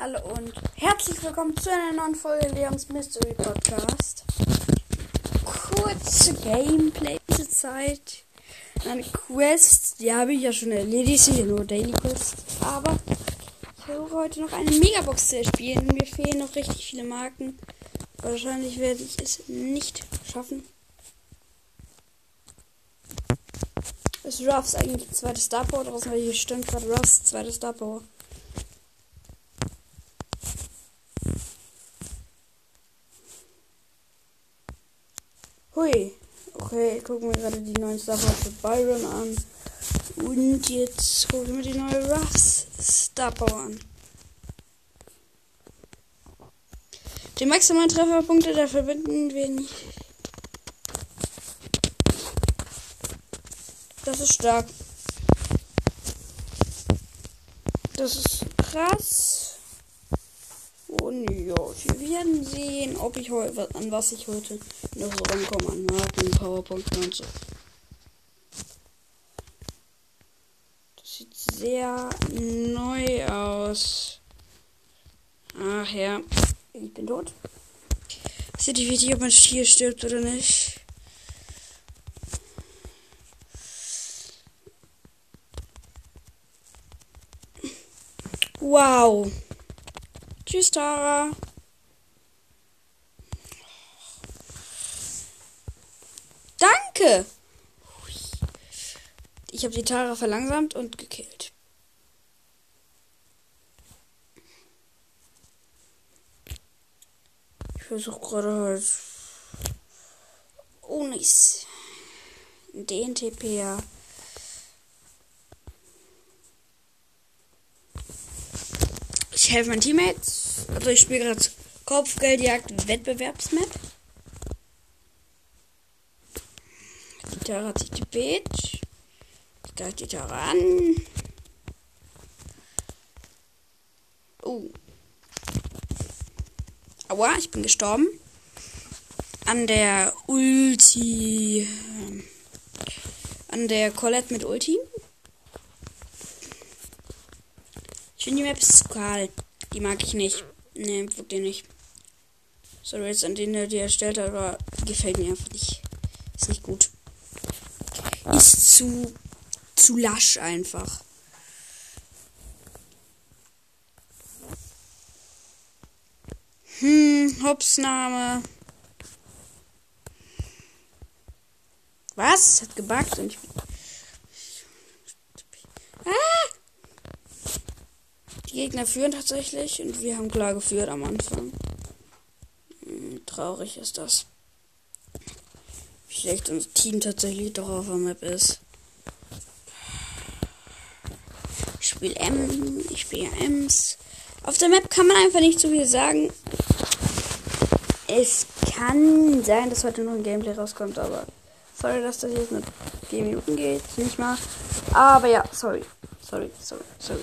Hallo und herzlich willkommen zu einer neuen Folge Leons Mystery Podcast. Kurze Gameplay diese Zeit. Eine Quest, die habe ich ja schon erledigt, hier nur Daily Quest. Aber ich versuche heute noch eine Megabox zu erspielen. Mir fehlen noch richtig viele Marken. Wahrscheinlich werde ich es nicht schaffen. Ist Ruffs eigentlich zweites Star Power draußen, weil hier stimmt gerade Ruffs zweites Star Power. Hui. Okay, gucken wir gerade die neuen Star für Byron an. Und jetzt gucken wir die neue Ruffs Star Power an. Die maximalen Trefferpunkte, da verbinden wir nicht. Das ist stark. Das ist krass. Und ja, wir werden sehen, ob ich heute an was ich heute noch so rankomme an Marken, PowerPoint und so. Das sieht sehr neu aus. Ach ja, ich bin tot. Seht ihr wichtig, ob mein Stier stirbt oder nicht? Wow. Tschüss, Tara. Danke. Ich habe die Tara verlangsamt und gekillt. Ich versuche gerade halt. Oh, nice. DNTP. Ich helfe meinen Teammates. Also ich spiele gerade Kopfgeldjagd Wettbewerbsmap. Die Tara hat sich gebet. Ich greife die Tara an. Oh. Aua, ich bin gestorben. An der Ulti. ähm, An der Colette mit Ulti. Die Map ist zu kahl. Die mag ich nicht. Nee, wirklich nicht. Sorry jetzt an den, der die erstellt hat, aber gefällt mir einfach nicht. Ist nicht gut. Ist zu, zu lasch einfach. Hm, Hopsname. Was? Hat gebackt und ich. Ah! Die Gegner führen tatsächlich und wir haben klar geführt am Anfang. Hm, traurig ist das. Wie schlecht unser Team tatsächlich doch auf der Map ist. Ich spiele M, ich spiele Ms. Auf der Map kann man einfach nicht so viel sagen. Es kann sein, dass heute noch ein Gameplay rauskommt, aber sorry, dass das jetzt mit 4 Minuten geht. Nicht mal. Aber ja, sorry. Sorry, sorry, sorry.